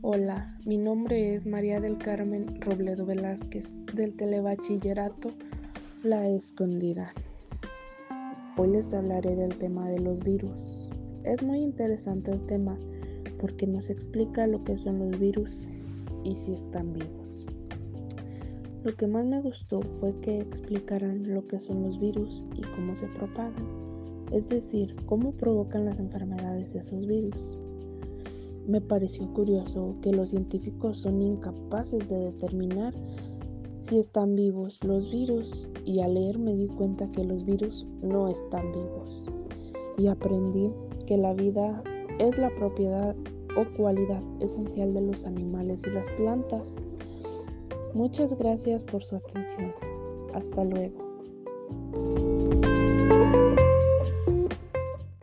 Hola, mi nombre es María del Carmen Robledo Velázquez del Telebachillerato La Escondida. Hoy les hablaré del tema de los virus. Es muy interesante el tema porque nos explica lo que son los virus y si están vivos. Lo que más me gustó fue que explicaran lo que son los virus y cómo se propagan, es decir, cómo provocan las enfermedades esos virus. Me pareció curioso que los científicos son incapaces de determinar si están vivos los virus y al leer me di cuenta que los virus no están vivos. Y aprendí que la vida es la propiedad o cualidad esencial de los animales y las plantas. Muchas gracias por su atención. Hasta luego.